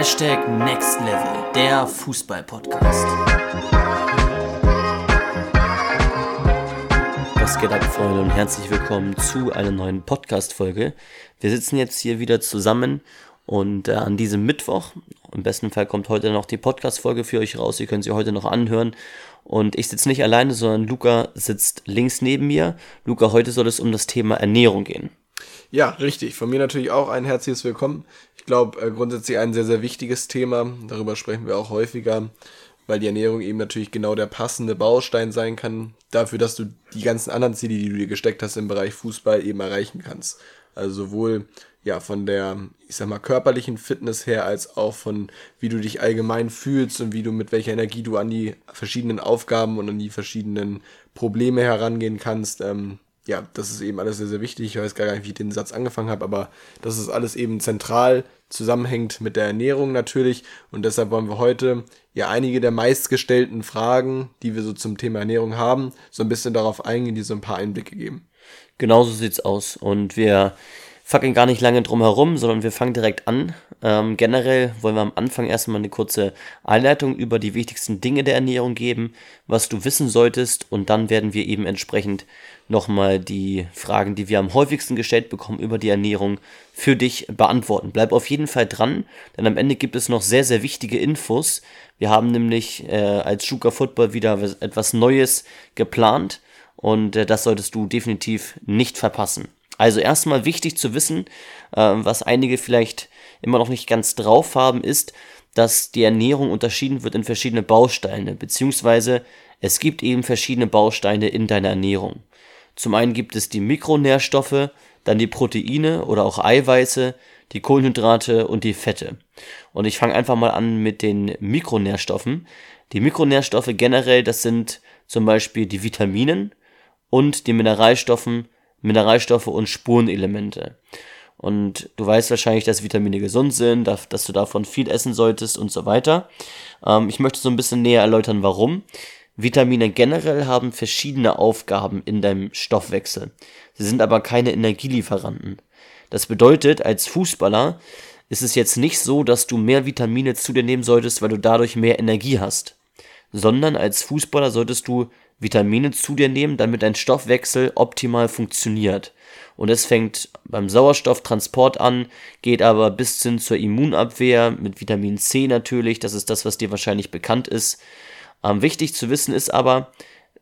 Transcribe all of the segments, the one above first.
Hashtag Next Level, der Fußball-Podcast. Was geht ab, Freunde, und herzlich willkommen zu einer neuen Podcast-Folge. Wir sitzen jetzt hier wieder zusammen und äh, an diesem Mittwoch, im besten Fall kommt heute noch die Podcast-Folge für euch raus. Ihr könnt sie heute noch anhören. Und ich sitze nicht alleine, sondern Luca sitzt links neben mir. Luca, heute soll es um das Thema Ernährung gehen. Ja, richtig. Von mir natürlich auch ein herzliches Willkommen. Ich glaube, äh, grundsätzlich ein sehr, sehr wichtiges Thema. Darüber sprechen wir auch häufiger, weil die Ernährung eben natürlich genau der passende Baustein sein kann dafür, dass du die ganzen anderen Ziele, die du dir gesteckt hast im Bereich Fußball, eben erreichen kannst. Also sowohl ja von der, ich sag mal, körperlichen Fitness her, als auch von wie du dich allgemein fühlst und wie du mit welcher Energie du an die verschiedenen Aufgaben und an die verschiedenen Probleme herangehen kannst. Ähm, ja, das ist eben alles sehr, sehr wichtig. Ich weiß gar nicht, wie ich den Satz angefangen habe, aber das ist alles eben zentral zusammenhängt mit der Ernährung natürlich. Und deshalb wollen wir heute ja einige der meistgestellten Fragen, die wir so zum Thema Ernährung haben, so ein bisschen darauf eingehen, die so ein paar Einblicke geben. Genauso sieht's aus. Und wir fackeln gar nicht lange drum herum, sondern wir fangen direkt an. Ähm, generell wollen wir am Anfang erstmal eine kurze Einleitung über die wichtigsten Dinge der Ernährung geben, was du wissen solltest und dann werden wir eben entsprechend nochmal die Fragen, die wir am häufigsten gestellt bekommen über die Ernährung, für dich beantworten. Bleib auf jeden Fall dran, denn am Ende gibt es noch sehr, sehr wichtige Infos. Wir haben nämlich äh, als Schuka Football wieder etwas Neues geplant und äh, das solltest du definitiv nicht verpassen. Also erstmal wichtig zu wissen, äh, was einige vielleicht immer noch nicht ganz drauf haben, ist, dass die Ernährung unterschieden wird in verschiedene Bausteine, beziehungsweise es gibt eben verschiedene Bausteine in deiner Ernährung. Zum einen gibt es die Mikronährstoffe, dann die Proteine oder auch Eiweiße, die Kohlenhydrate und die Fette. Und ich fange einfach mal an mit den Mikronährstoffen. Die Mikronährstoffe generell, das sind zum Beispiel die Vitaminen und die Mineralstoffen, Mineralstoffe und Spurenelemente. Und du weißt wahrscheinlich, dass Vitamine gesund sind, dass du davon viel essen solltest und so weiter. Ähm, ich möchte so ein bisschen näher erläutern, warum. Vitamine generell haben verschiedene Aufgaben in deinem Stoffwechsel. Sie sind aber keine Energielieferanten. Das bedeutet, als Fußballer ist es jetzt nicht so, dass du mehr Vitamine zu dir nehmen solltest, weil du dadurch mehr Energie hast. Sondern als Fußballer solltest du Vitamine zu dir nehmen, damit dein Stoffwechsel optimal funktioniert. Und es fängt beim Sauerstofftransport an, geht aber bis hin zur Immunabwehr mit Vitamin C natürlich, das ist das, was dir wahrscheinlich bekannt ist. Ähm, wichtig zu wissen ist aber,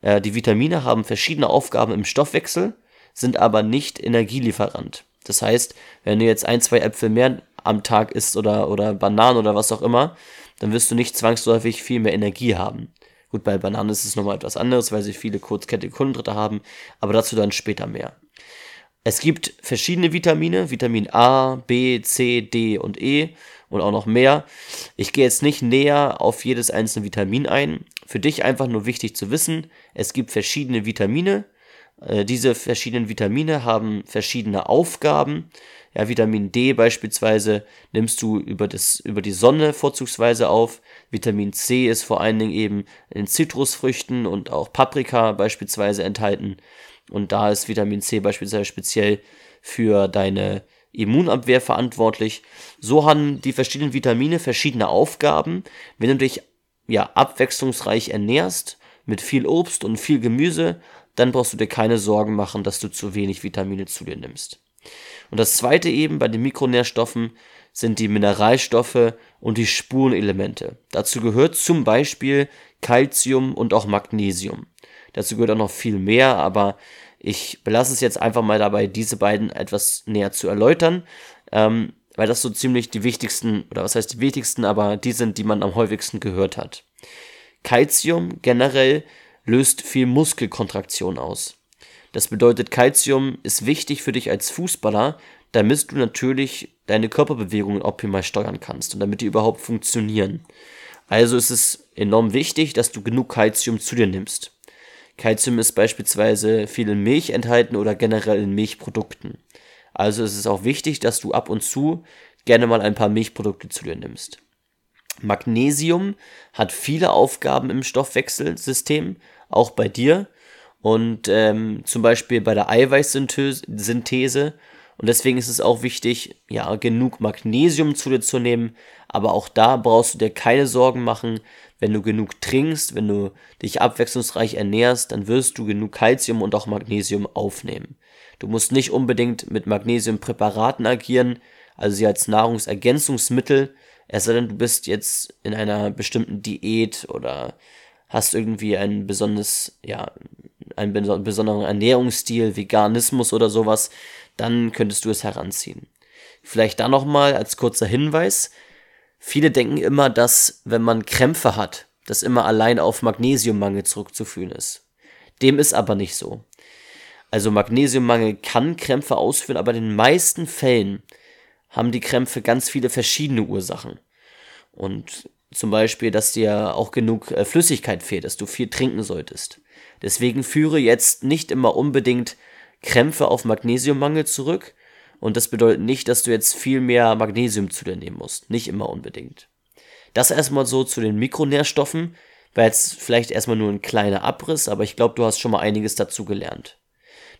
äh, die Vitamine haben verschiedene Aufgaben im Stoffwechsel, sind aber nicht Energielieferant. Das heißt, wenn du jetzt ein, zwei Äpfel mehr am Tag isst oder, oder Bananen oder was auch immer, dann wirst du nicht zwangsläufig viel mehr Energie haben. Gut, bei Bananen ist es nochmal etwas anderes, weil sie viele kurzkettige Kohlenhydrate haben, aber dazu dann später mehr. Es gibt verschiedene Vitamine, Vitamin A, B, C, D und E und auch noch mehr. Ich gehe jetzt nicht näher auf jedes einzelne Vitamin ein. Für dich einfach nur wichtig zu wissen, es gibt verschiedene Vitamine. Äh, diese verschiedenen Vitamine haben verschiedene Aufgaben. Ja, Vitamin D beispielsweise nimmst du über, das, über die Sonne vorzugsweise auf. Vitamin C ist vor allen Dingen eben in Zitrusfrüchten und auch Paprika beispielsweise enthalten. Und da ist Vitamin C beispielsweise speziell für deine Immunabwehr verantwortlich. So haben die verschiedenen Vitamine verschiedene Aufgaben. Wenn du dich ja abwechslungsreich ernährst, mit viel Obst und viel Gemüse, dann brauchst du dir keine Sorgen machen, dass du zu wenig Vitamine zu dir nimmst. Und das zweite eben bei den Mikronährstoffen sind die Mineralstoffe und die Spurenelemente. Dazu gehört zum Beispiel Calcium und auch Magnesium. Dazu gehört auch noch viel mehr, aber ich belasse es jetzt einfach mal dabei, diese beiden etwas näher zu erläutern, ähm, weil das so ziemlich die wichtigsten, oder was heißt die wichtigsten, aber die sind, die man am häufigsten gehört hat. Calcium generell löst viel Muskelkontraktion aus. Das bedeutet, Calcium ist wichtig für dich als Fußballer, damit du natürlich deine Körperbewegungen optimal steuern kannst und damit die überhaupt funktionieren. Also ist es enorm wichtig, dass du genug Calcium zu dir nimmst. Calcium ist beispielsweise viel in Milch enthalten oder generell in Milchprodukten. Also ist es auch wichtig, dass du ab und zu gerne mal ein paar Milchprodukte zu dir nimmst. Magnesium hat viele Aufgaben im Stoffwechselsystem, auch bei dir. Und ähm, zum Beispiel bei der Eiweißsynthese Und deswegen ist es auch wichtig, ja, genug Magnesium zu dir zu nehmen. Aber auch da brauchst du dir keine Sorgen machen. Wenn du genug trinkst, wenn du dich abwechslungsreich ernährst, dann wirst du genug Kalzium und auch Magnesium aufnehmen. Du musst nicht unbedingt mit Magnesiumpräparaten agieren, also sie als Nahrungsergänzungsmittel, es sei denn, du bist jetzt in einer bestimmten Diät oder hast irgendwie ein besonders, ja, einen besonderen Ernährungsstil, Veganismus oder sowas, dann könntest du es heranziehen. Vielleicht da nochmal als kurzer Hinweis. Viele denken immer, dass wenn man Krämpfe hat, das immer allein auf Magnesiummangel zurückzuführen ist. Dem ist aber nicht so. Also Magnesiummangel kann Krämpfe ausführen, aber in den meisten Fällen haben die Krämpfe ganz viele verschiedene Ursachen. Und zum Beispiel, dass dir auch genug äh, Flüssigkeit fehlt, dass du viel trinken solltest. Deswegen führe jetzt nicht immer unbedingt Krämpfe auf Magnesiummangel zurück. Und das bedeutet nicht, dass du jetzt viel mehr Magnesium zu dir nehmen musst. Nicht immer unbedingt. Das erstmal so zu den Mikronährstoffen. War jetzt vielleicht erstmal nur ein kleiner Abriss, aber ich glaube, du hast schon mal einiges dazu gelernt.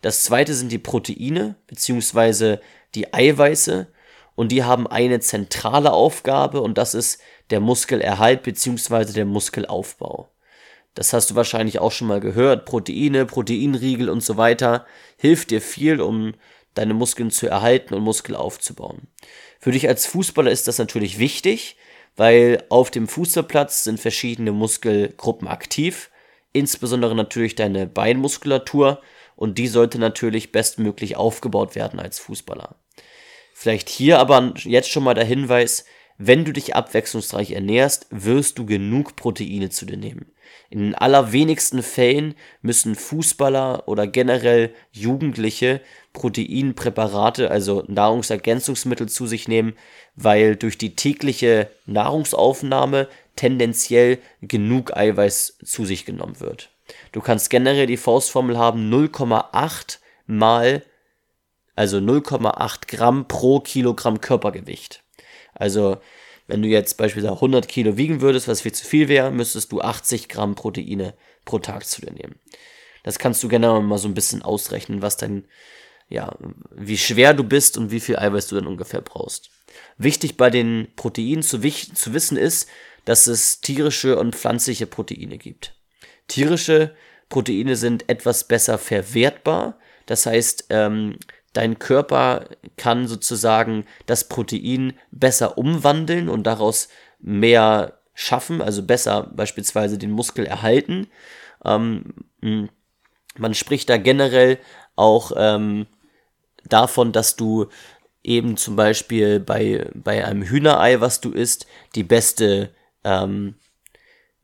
Das zweite sind die Proteine, beziehungsweise die Eiweiße. Und die haben eine zentrale Aufgabe und das ist der Muskelerhalt beziehungsweise der Muskelaufbau. Das hast du wahrscheinlich auch schon mal gehört. Proteine, Proteinriegel und so weiter hilft dir viel, um deine Muskeln zu erhalten und Muskel aufzubauen. Für dich als Fußballer ist das natürlich wichtig, weil auf dem Fußballplatz sind verschiedene Muskelgruppen aktiv, insbesondere natürlich deine Beinmuskulatur und die sollte natürlich bestmöglich aufgebaut werden als Fußballer. Vielleicht hier aber jetzt schon mal der Hinweis, wenn du dich abwechslungsreich ernährst, wirst du genug Proteine zu dir nehmen. In den allerwenigsten Fällen müssen Fußballer oder generell Jugendliche Proteinpräparate, also Nahrungsergänzungsmittel zu sich nehmen, weil durch die tägliche Nahrungsaufnahme tendenziell genug Eiweiß zu sich genommen wird. Du kannst generell die Faustformel haben 0,8 mal, also 0,8 Gramm pro Kilogramm Körpergewicht. Also wenn du jetzt beispielsweise 100 Kilo wiegen würdest, was viel zu viel wäre, müsstest du 80 Gramm Proteine pro Tag zu dir nehmen. Das kannst du gerne mal so ein bisschen ausrechnen, was dein, ja, wie schwer du bist und wie viel Eiweiß du dann ungefähr brauchst. Wichtig bei den Proteinen zu, zu wissen ist, dass es tierische und pflanzliche Proteine gibt. Tierische Proteine sind etwas besser verwertbar. Das heißt, ähm, dein Körper kann sozusagen das Protein besser umwandeln und daraus mehr schaffen, also besser beispielsweise den Muskel erhalten. Ähm, man spricht da generell auch ähm, davon, dass du eben zum Beispiel bei, bei einem Hühnerei, was du isst, die beste, ähm,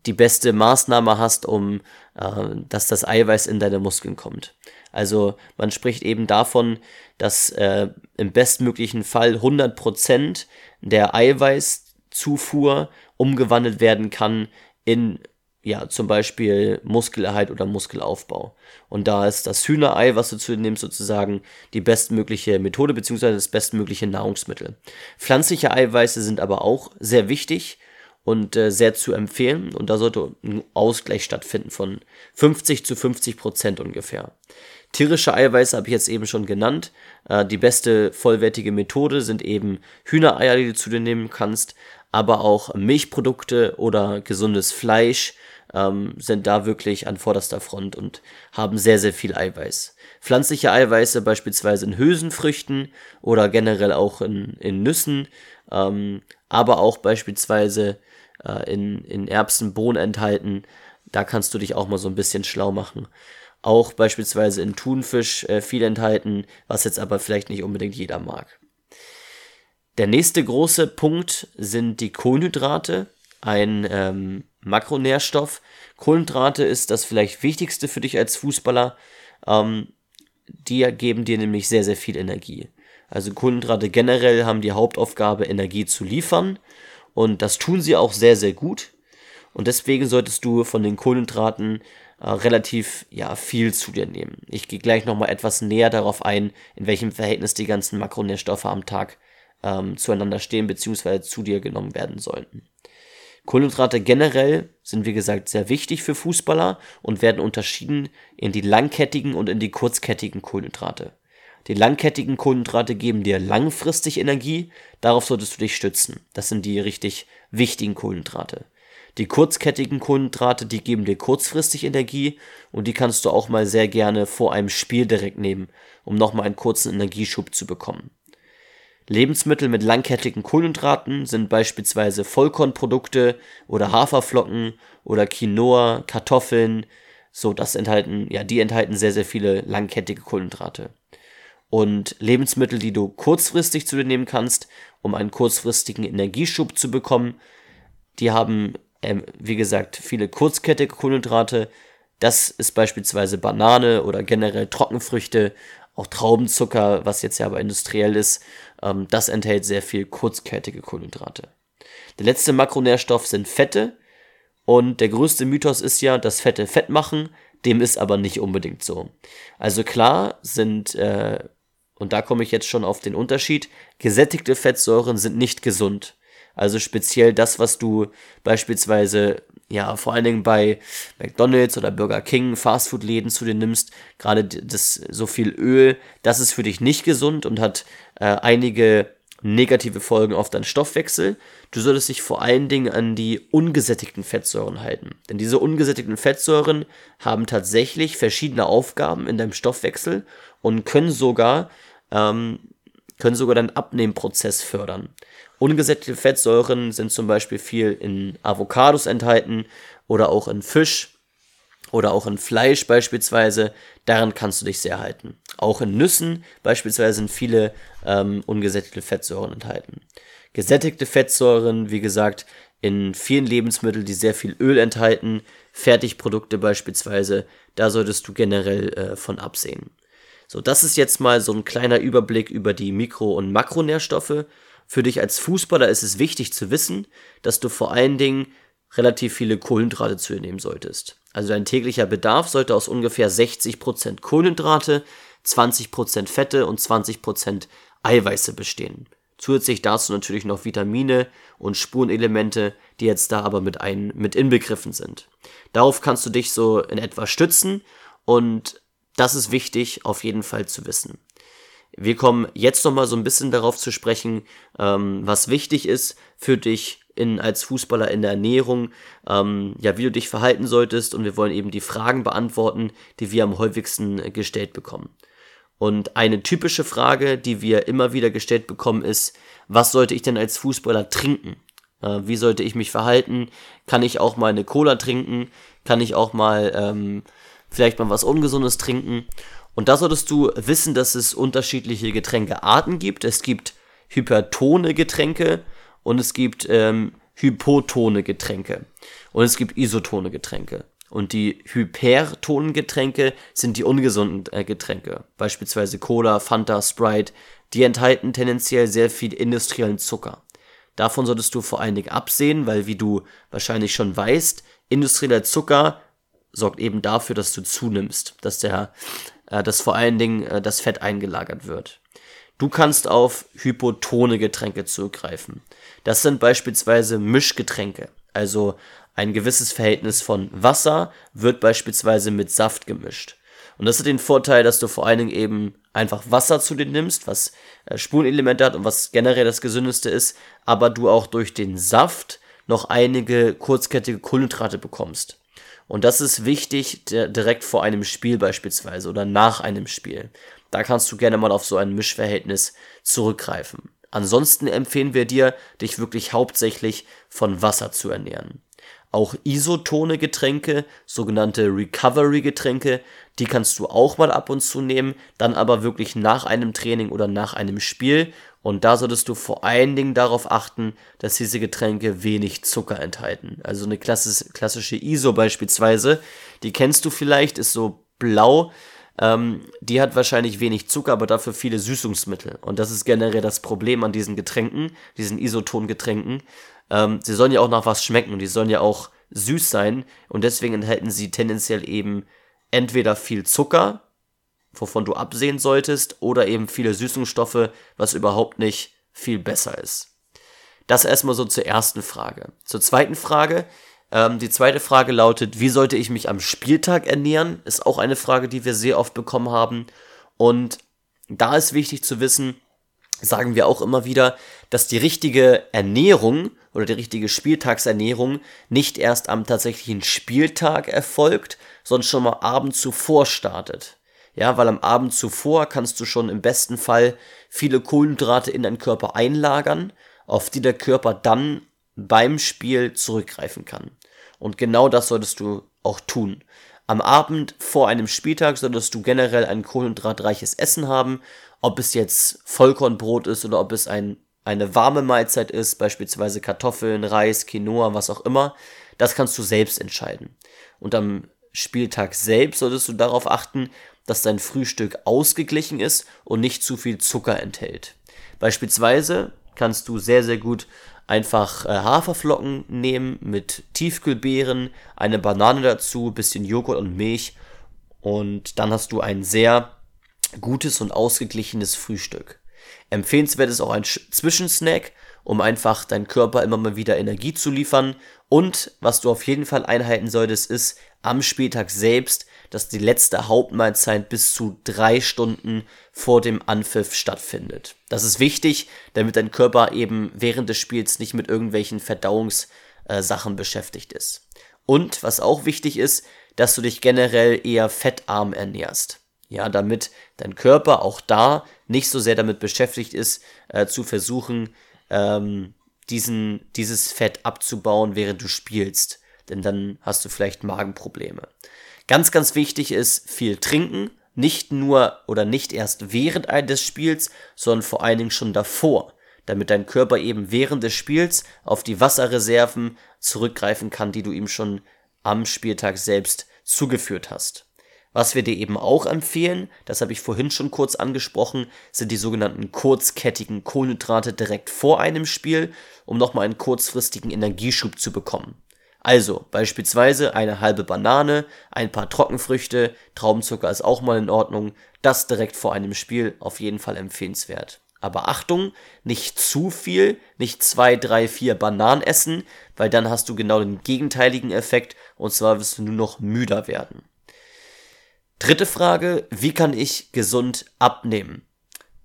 die beste Maßnahme hast, um äh, dass das Eiweiß in deine Muskeln kommt. Also man spricht eben davon, dass äh, im bestmöglichen Fall 100% der Eiweißzufuhr umgewandelt werden kann in ja, zum Beispiel Muskelerhalt oder Muskelaufbau. Und da ist das Hühnerei, was du zu nimmst, sozusagen die bestmögliche Methode beziehungsweise das bestmögliche Nahrungsmittel. Pflanzliche Eiweiße sind aber auch sehr wichtig und äh, sehr zu empfehlen. Und da sollte ein Ausgleich stattfinden von 50 zu 50 Prozent ungefähr. Tierische Eiweiße habe ich jetzt eben schon genannt. Äh, die beste vollwertige Methode sind eben Hühnereier, die du zu dir nehmen kannst, aber auch Milchprodukte oder gesundes Fleisch ähm, sind da wirklich an vorderster Front und haben sehr, sehr viel Eiweiß. Pflanzliche Eiweiße beispielsweise in Hülsenfrüchten oder generell auch in, in Nüssen, ähm, aber auch beispielsweise äh, in, in Erbsen, Bohnen enthalten. Da kannst du dich auch mal so ein bisschen schlau machen auch beispielsweise in Thunfisch äh, viel enthalten, was jetzt aber vielleicht nicht unbedingt jeder mag. Der nächste große Punkt sind die Kohlenhydrate, ein ähm, Makronährstoff. Kohlenhydrate ist das vielleicht wichtigste für dich als Fußballer. Ähm, die geben dir nämlich sehr, sehr viel Energie. Also Kohlenhydrate generell haben die Hauptaufgabe, Energie zu liefern. Und das tun sie auch sehr, sehr gut. Und deswegen solltest du von den Kohlenhydraten äh, relativ ja, viel zu dir nehmen. Ich gehe gleich nochmal etwas näher darauf ein, in welchem Verhältnis die ganzen Makronährstoffe am Tag ähm, zueinander stehen bzw. zu dir genommen werden sollten. Kohlenhydrate generell sind wie gesagt sehr wichtig für Fußballer und werden unterschieden in die langkettigen und in die kurzkettigen Kohlenhydrate. Die langkettigen Kohlenhydrate geben dir langfristig Energie, darauf solltest du dich stützen. Das sind die richtig wichtigen Kohlenhydrate. Die kurzkettigen Kohlenhydrate, die geben dir kurzfristig Energie und die kannst du auch mal sehr gerne vor einem Spiel direkt nehmen, um nochmal einen kurzen Energieschub zu bekommen. Lebensmittel mit langkettigen Kohlenhydraten sind beispielsweise Vollkornprodukte oder Haferflocken oder Quinoa, Kartoffeln. So, das enthalten, ja, die enthalten sehr, sehr viele langkettige Kohlenhydrate. Und Lebensmittel, die du kurzfristig zu dir nehmen kannst, um einen kurzfristigen Energieschub zu bekommen, die haben, ähm, wie gesagt, viele kurzkettige Kohlenhydrate. Das ist beispielsweise Banane oder generell Trockenfrüchte, auch Traubenzucker, was jetzt ja aber industriell ist, ähm, das enthält sehr viel kurzkettige Kohlenhydrate. Der letzte Makronährstoff sind Fette. Und der größte Mythos ist ja, dass Fette Fett machen. Dem ist aber nicht unbedingt so. Also klar sind, äh, und da komme ich jetzt schon auf den Unterschied, gesättigte Fettsäuren sind nicht gesund. Also speziell das, was du beispielsweise ja, vor allen Dingen bei McDonalds oder Burger King, Fastfood-Läden zu dir nimmst, gerade das so viel Öl, das ist für dich nicht gesund und hat äh, einige negative Folgen auf deinen Stoffwechsel. Du solltest dich vor allen Dingen an die ungesättigten Fettsäuren halten. Denn diese ungesättigten Fettsäuren haben tatsächlich verschiedene Aufgaben in deinem Stoffwechsel und können sogar, ähm, können sogar deinen Abnehmprozess fördern. Ungesättigte Fettsäuren sind zum Beispiel viel in Avocados enthalten oder auch in Fisch oder auch in Fleisch beispielsweise. Daran kannst du dich sehr halten. Auch in Nüssen beispielsweise sind viele ähm, ungesättigte Fettsäuren enthalten. Gesättigte Fettsäuren, wie gesagt, in vielen Lebensmitteln, die sehr viel Öl enthalten, Fertigprodukte beispielsweise, da solltest du generell äh, von absehen. So, das ist jetzt mal so ein kleiner Überblick über die Mikro- und Makronährstoffe. Für dich als Fußballer ist es wichtig zu wissen, dass du vor allen Dingen relativ viele Kohlenhydrate zu dir nehmen solltest. Also dein täglicher Bedarf sollte aus ungefähr 60% Kohlenhydrate, 20% Fette und 20% Eiweiße bestehen. Zusätzlich dazu natürlich noch Vitamine und Spurenelemente, die jetzt da aber mit, ein, mit inbegriffen sind. Darauf kannst du dich so in etwa stützen und das ist wichtig auf jeden Fall zu wissen. Wir kommen jetzt nochmal so ein bisschen darauf zu sprechen, ähm, was wichtig ist für dich in, als Fußballer in der Ernährung, ähm, ja, wie du dich verhalten solltest und wir wollen eben die Fragen beantworten, die wir am häufigsten gestellt bekommen. Und eine typische Frage, die wir immer wieder gestellt bekommen, ist, was sollte ich denn als Fußballer trinken? Äh, wie sollte ich mich verhalten? Kann ich auch mal eine Cola trinken? Kann ich auch mal ähm, vielleicht mal was Ungesundes trinken? Und da solltest du wissen, dass es unterschiedliche Getränkearten gibt. Es gibt hypertone Getränke und es gibt ähm, hypotone Getränke. Und es gibt isotone Getränke. Und die hypertonen Getränke sind die ungesunden äh, Getränke. Beispielsweise Cola, Fanta, Sprite. Die enthalten tendenziell sehr viel industriellen Zucker. Davon solltest du vor allen Dingen absehen, weil wie du wahrscheinlich schon weißt, industrieller Zucker sorgt eben dafür, dass du zunimmst, dass der äh, dass vor allen Dingen äh, das Fett eingelagert wird. Du kannst auf hypotone Getränke zurückgreifen. Das sind beispielsweise Mischgetränke. Also ein gewisses Verhältnis von Wasser wird beispielsweise mit Saft gemischt. Und das hat den Vorteil, dass du vor allen Dingen eben einfach Wasser zu dir nimmst, was äh, Spurenelemente hat und was generell das gesündeste ist, aber du auch durch den Saft noch einige kurzkettige Kohlenhydrate bekommst. Und das ist wichtig direkt vor einem Spiel beispielsweise oder nach einem Spiel. Da kannst du gerne mal auf so ein Mischverhältnis zurückgreifen. Ansonsten empfehlen wir dir, dich wirklich hauptsächlich von Wasser zu ernähren. Auch isotone Getränke, sogenannte Recovery-Getränke, die kannst du auch mal ab und zu nehmen, dann aber wirklich nach einem Training oder nach einem Spiel und da solltest du vor allen Dingen darauf achten, dass diese Getränke wenig Zucker enthalten. Also eine klassische ISO beispielsweise, die kennst du vielleicht, ist so blau. Ähm, die hat wahrscheinlich wenig Zucker, aber dafür viele Süßungsmittel. Und das ist generell das Problem an diesen Getränken, diesen Isotongetränken. Ähm, sie sollen ja auch nach was schmecken die sollen ja auch süß sein. Und deswegen enthalten sie tendenziell eben entweder viel Zucker, wovon du absehen solltest, oder eben viele Süßungsstoffe, was überhaupt nicht viel besser ist. Das erstmal so zur ersten Frage. Zur zweiten Frage. Ähm, die zweite Frage lautet, wie sollte ich mich am Spieltag ernähren? Ist auch eine Frage, die wir sehr oft bekommen haben. Und da ist wichtig zu wissen, sagen wir auch immer wieder, dass die richtige Ernährung oder die richtige Spieltagsernährung nicht erst am tatsächlichen Spieltag erfolgt, sondern schon mal abends zuvor startet. Ja, weil am Abend zuvor kannst du schon im besten Fall viele Kohlenhydrate in deinen Körper einlagern, auf die der Körper dann beim Spiel zurückgreifen kann. Und genau das solltest du auch tun. Am Abend vor einem Spieltag solltest du generell ein kohlenhydratreiches Essen haben, ob es jetzt Vollkornbrot ist oder ob es ein, eine warme Mahlzeit ist, beispielsweise Kartoffeln, Reis, Quinoa, was auch immer. Das kannst du selbst entscheiden. Und am Spieltag selbst solltest du darauf achten, dass dein Frühstück ausgeglichen ist und nicht zu viel Zucker enthält. Beispielsweise kannst du sehr, sehr gut einfach äh, Haferflocken nehmen mit Tiefkühlbeeren, eine Banane dazu, bisschen Joghurt und Milch und dann hast du ein sehr gutes und ausgeglichenes Frühstück. Empfehlenswert ist auch ein Zwischensnack, um einfach deinen Körper immer mal wieder Energie zu liefern. Und was du auf jeden Fall einhalten solltest, ist am Spieltag selbst, dass die letzte Hauptmahlzeit bis zu drei Stunden vor dem Anpfiff stattfindet. Das ist wichtig, damit dein Körper eben während des Spiels nicht mit irgendwelchen Verdauungssachen äh, beschäftigt ist. Und was auch wichtig ist, dass du dich generell eher fettarm ernährst. Ja, damit dein Körper auch da nicht so sehr damit beschäftigt ist, äh, zu versuchen, ähm, diesen, dieses Fett abzubauen, während du spielst. Denn dann hast du vielleicht Magenprobleme. Ganz, ganz wichtig ist viel trinken. Nicht nur oder nicht erst während des Spiels, sondern vor allen Dingen schon davor. Damit dein Körper eben während des Spiels auf die Wasserreserven zurückgreifen kann, die du ihm schon am Spieltag selbst zugeführt hast. Was wir dir eben auch empfehlen, das habe ich vorhin schon kurz angesprochen, sind die sogenannten kurzkettigen Kohlenhydrate direkt vor einem Spiel, um nochmal einen kurzfristigen Energieschub zu bekommen. Also beispielsweise eine halbe Banane, ein paar Trockenfrüchte, Traubenzucker ist auch mal in Ordnung, das direkt vor einem Spiel auf jeden Fall empfehlenswert. Aber Achtung, nicht zu viel, nicht zwei, drei, vier Bananen essen, weil dann hast du genau den gegenteiligen Effekt und zwar wirst du nur noch müder werden. Dritte Frage, wie kann ich gesund abnehmen?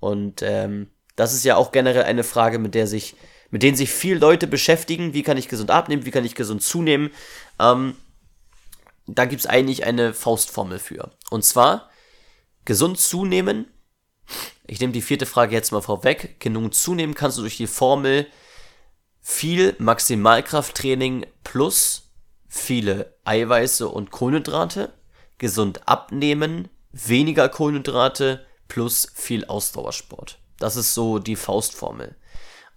Und ähm, das ist ja auch generell eine Frage, mit der sich, mit denen sich viele Leute beschäftigen. Wie kann ich gesund abnehmen? Wie kann ich gesund zunehmen? Ähm, da gibt es eigentlich eine Faustformel für. Und zwar gesund zunehmen. Ich nehme die vierte Frage jetzt mal vorweg. Genug zunehmen kannst du durch die Formel viel Maximalkrafttraining plus viele Eiweiße und Kohlenhydrate gesund abnehmen, weniger Kohlenhydrate plus viel Ausdauersport. Das ist so die Faustformel.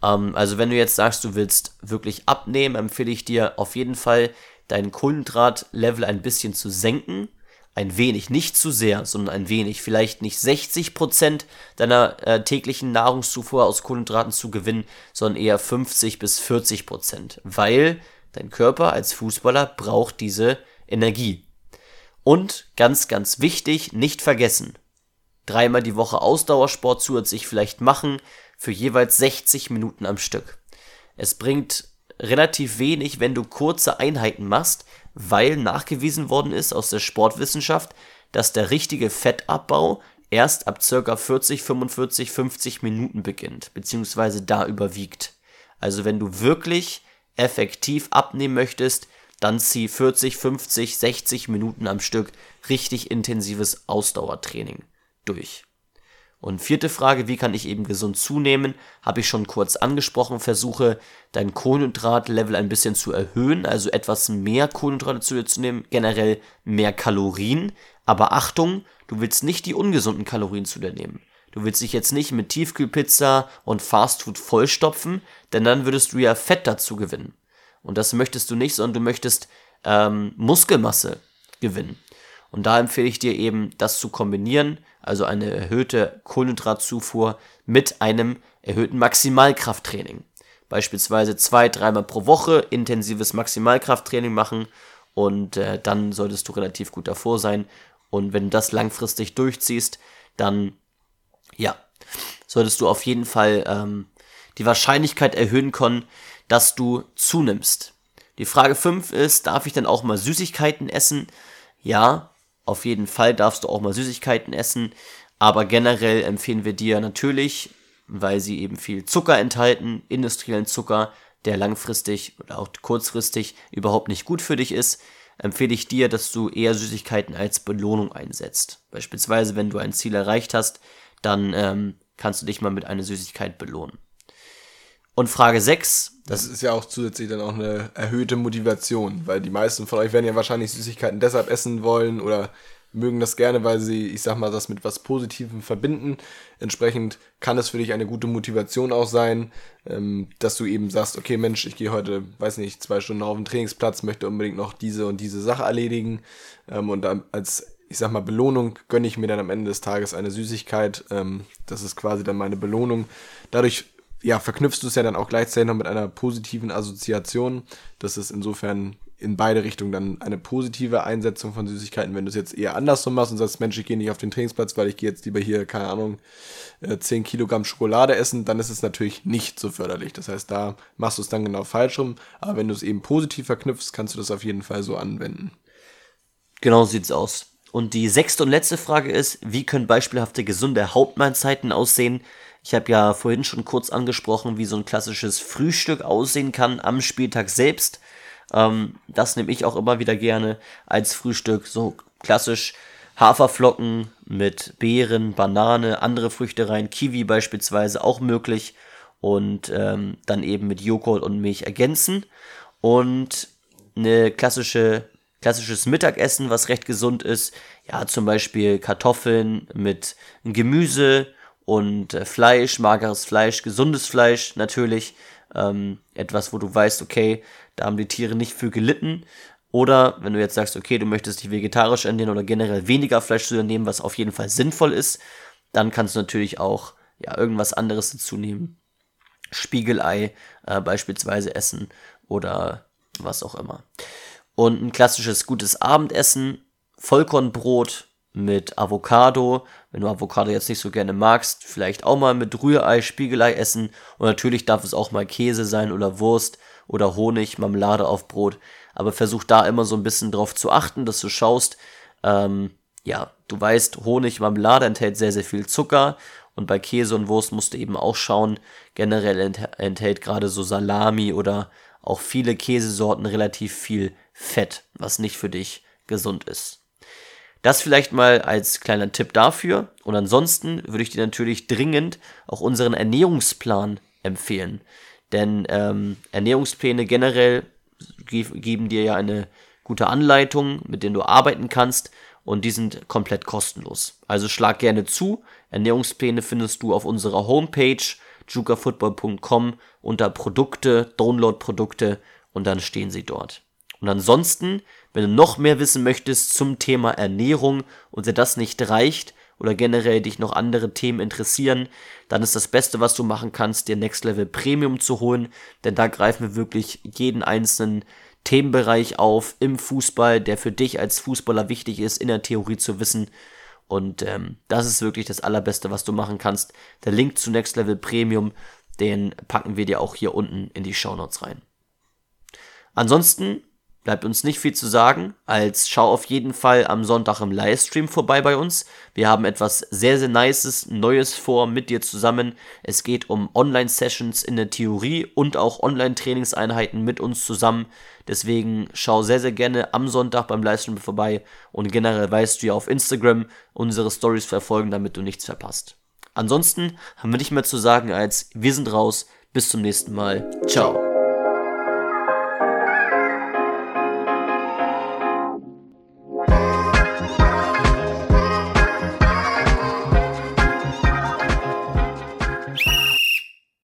Ähm, also wenn du jetzt sagst, du willst wirklich abnehmen, empfehle ich dir auf jeden Fall dein Kohlenhydratlevel ein bisschen zu senken. Ein wenig, nicht zu sehr, sondern ein wenig. Vielleicht nicht 60% deiner äh, täglichen Nahrungszufuhr aus Kohlenhydraten zu gewinnen, sondern eher 50 bis 40%. Weil dein Körper als Fußballer braucht diese Energie. Und ganz, ganz wichtig, nicht vergessen. Dreimal die Woche Ausdauersport zusätzlich vielleicht machen für jeweils 60 Minuten am Stück. Es bringt relativ wenig, wenn du kurze Einheiten machst, weil nachgewiesen worden ist aus der Sportwissenschaft, dass der richtige Fettabbau erst ab circa 40, 45, 50 Minuten beginnt, beziehungsweise da überwiegt. Also wenn du wirklich effektiv abnehmen möchtest, dann zieh 40, 50, 60 Minuten am Stück richtig intensives Ausdauertraining durch. Und vierte Frage, wie kann ich eben gesund zunehmen? Habe ich schon kurz angesprochen. Versuche dein Kohlenhydratlevel ein bisschen zu erhöhen, also etwas mehr Kohlenhydrate zu dir zu nehmen, generell mehr Kalorien. Aber Achtung, du willst nicht die ungesunden Kalorien zu dir nehmen. Du willst dich jetzt nicht mit Tiefkühlpizza und Fastfood vollstopfen, denn dann würdest du ja Fett dazu gewinnen. Und das möchtest du nicht, sondern du möchtest ähm, Muskelmasse gewinnen. Und da empfehle ich dir eben, das zu kombinieren, also eine erhöhte Kohlenhydratzufuhr mit einem erhöhten Maximalkrafttraining. Beispielsweise zwei, dreimal pro Woche intensives Maximalkrafttraining machen und äh, dann solltest du relativ gut davor sein. Und wenn du das langfristig durchziehst, dann ja, solltest du auf jeden Fall ähm, die Wahrscheinlichkeit erhöhen können, dass du zunimmst. Die Frage 5 ist, darf ich denn auch mal Süßigkeiten essen? Ja, auf jeden Fall darfst du auch mal Süßigkeiten essen, Aber generell empfehlen wir dir natürlich, weil sie eben viel Zucker enthalten, industriellen Zucker, der langfristig oder auch kurzfristig überhaupt nicht gut für dich ist, empfehle ich dir, dass du eher Süßigkeiten als Belohnung einsetzt. Beispielsweise, wenn du ein Ziel erreicht hast, dann ähm, kannst du dich mal mit einer Süßigkeit belohnen. Und Frage 6. Das, ist ja auch zusätzlich dann auch eine erhöhte Motivation, weil die meisten von euch werden ja wahrscheinlich Süßigkeiten deshalb essen wollen oder mögen das gerne, weil sie, ich sag mal, das mit was Positivem verbinden. Entsprechend kann es für dich eine gute Motivation auch sein, ähm, dass du eben sagst, okay Mensch, ich gehe heute, weiß nicht, zwei Stunden auf den Trainingsplatz, möchte unbedingt noch diese und diese Sache erledigen. Ähm, und dann als, ich sag mal, Belohnung gönne ich mir dann am Ende des Tages eine Süßigkeit. Ähm, das ist quasi dann meine Belohnung. Dadurch ja, verknüpfst du es ja dann auch gleichzeitig noch mit einer positiven Assoziation. Das ist insofern in beide Richtungen dann eine positive Einsetzung von Süßigkeiten. Wenn du es jetzt eher andersrum machst und sagst, Mensch, ich gehe nicht auf den Trainingsplatz, weil ich gehe jetzt lieber hier, keine Ahnung, 10 äh, Kilogramm Schokolade essen, dann ist es natürlich nicht so förderlich. Das heißt, da machst du es dann genau falsch rum. Aber wenn du es eben positiv verknüpfst, kannst du das auf jeden Fall so anwenden. Genau sieht's aus. Und die sechste und letzte Frage ist, wie können beispielhafte gesunde Hauptmahlzeiten aussehen? Ich habe ja vorhin schon kurz angesprochen, wie so ein klassisches Frühstück aussehen kann am Spieltag selbst. Ähm, das nehme ich auch immer wieder gerne als Frühstück. So klassisch Haferflocken mit Beeren, Banane, andere Früchte rein, Kiwi beispielsweise auch möglich. Und ähm, dann eben mit Joghurt und Milch ergänzen. Und eine klassische, klassisches Mittagessen, was recht gesund ist. Ja, zum Beispiel Kartoffeln mit Gemüse und äh, Fleisch, mageres Fleisch, gesundes Fleisch natürlich. Ähm, etwas, wo du weißt, okay, da haben die Tiere nicht für gelitten. Oder wenn du jetzt sagst, okay, du möchtest dich vegetarisch ernähren oder generell weniger Fleisch zu nehmen, was auf jeden Fall sinnvoll ist, dann kannst du natürlich auch ja, irgendwas anderes dazu nehmen. Spiegelei äh, beispielsweise essen oder was auch immer. Und ein klassisches gutes Abendessen, Vollkornbrot mit Avocado. Wenn du Avocado jetzt nicht so gerne magst, vielleicht auch mal mit Rührei, Spiegelei essen. Und natürlich darf es auch mal Käse sein oder Wurst oder Honig, Marmelade auf Brot. Aber versuch da immer so ein bisschen drauf zu achten, dass du schaust, ähm, ja, du weißt, Honig, Marmelade enthält sehr, sehr viel Zucker. Und bei Käse und Wurst musst du eben auch schauen, generell enthält gerade so Salami oder auch viele Käsesorten relativ viel Fett, was nicht für dich gesund ist. Das vielleicht mal als kleiner Tipp dafür. Und ansonsten würde ich dir natürlich dringend auch unseren Ernährungsplan empfehlen. Denn ähm, Ernährungspläne generell geben dir ja eine gute Anleitung, mit denen du arbeiten kannst und die sind komplett kostenlos. Also schlag gerne zu. Ernährungspläne findest du auf unserer Homepage jukafootball.com unter Produkte, Download-Produkte und dann stehen sie dort. Und ansonsten, wenn du noch mehr wissen möchtest zum Thema Ernährung und dir das nicht reicht, oder generell dich noch andere Themen interessieren, dann ist das Beste, was du machen kannst, dir Next Level Premium zu holen, denn da greifen wir wirklich jeden einzelnen Themenbereich auf im Fußball, der für dich als Fußballer wichtig ist, in der Theorie zu wissen. Und ähm, das ist wirklich das Allerbeste, was du machen kannst. Der Link zu Next Level Premium, den packen wir dir auch hier unten in die Show Notes rein. Ansonsten bleibt uns nicht viel zu sagen, als schau auf jeden Fall am Sonntag im Livestream vorbei bei uns. Wir haben etwas sehr, sehr Nices, Neues vor mit dir zusammen. Es geht um Online-Sessions in der Theorie und auch Online-Trainingseinheiten mit uns zusammen. Deswegen schau sehr, sehr gerne am Sonntag beim Livestream vorbei und generell weißt du ja auf Instagram unsere Stories verfolgen, damit du nichts verpasst. Ansonsten haben wir nicht mehr zu sagen als wir sind raus. Bis zum nächsten Mal. Ciao.